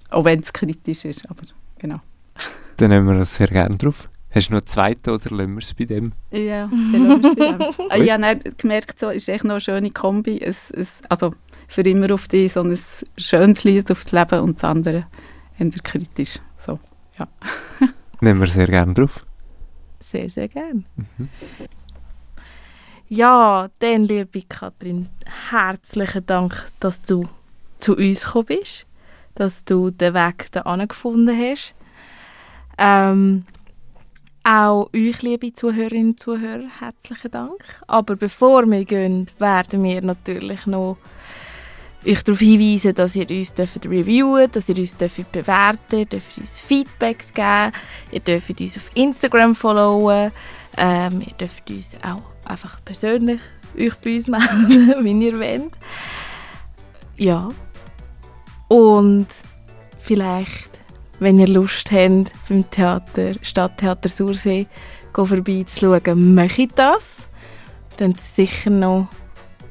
Auch wenn es kritisch ist, aber genau. Dann nehmen wir das sehr gerne drauf. Hast du noch einen zweiten oder lassen wir es bei dem? Ja, dann lassen wir es bei dem. Ah, Ich habe gemerkt, so, ist echt noch eine schöne Kombi. Es, es, also für immer auf dich so ein schönes Lied auf das Leben und das andere eher kritisch. So, ja. Nehmen wir sehr gerne drauf. Sehr, sehr gern. Ja, dann, liebe Katrin, herzlichen Dank, dass du zu uns gekommen bist, dass du den Weg da gefunden hast. Ähm, auch euch, liebe Zuhörerinnen und Zuhörer, herzlichen Dank. Aber bevor wir gehen, werden wir natürlich noch euch darauf hinweisen, dass ihr uns dürft reviewen dass ihr uns dürft bewerten dürft uns Feedbacks geben, ihr dürft uns auf Instagram followen, ähm, ihr dürft uns auch einfach persönlich euch bei uns melden, wenn ihr wollt. Ja. Und vielleicht, wenn ihr Lust habt, beim Theater, Stadttheater Sursee vorbeizuschauen, macht das. Dann sicher noch,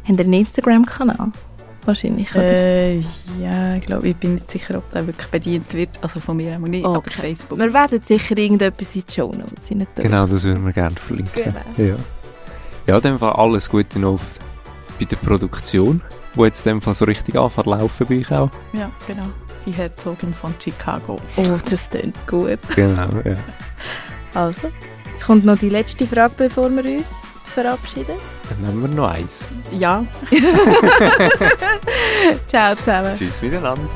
habt ihr einen Instagram-Kanal? Wahrscheinlich, oder? Äh, ja, ich glaube, ich bin nicht sicher, ob der wirklich bedient wird. Also von mir auch nicht, aber Okay. Facebook. Wir werden sicher irgendetwas in die Show Notes. Genau, das würden wir gerne verlinken. Genau. Ja. Ja, in dem Fall alles Gute noch bei der Produktion, wo jetzt in dem Fall so richtig anfängt zu laufen bei euch auch. Ja, genau. Die Herzogin von Chicago. Oh, das klingt gut. Genau, ja. Also, jetzt kommt noch die letzte Frage, bevor wir uns verabschieden. Dann nehmen wir noch eins. Ja, Ciao zusammen. Tschüss miteinander.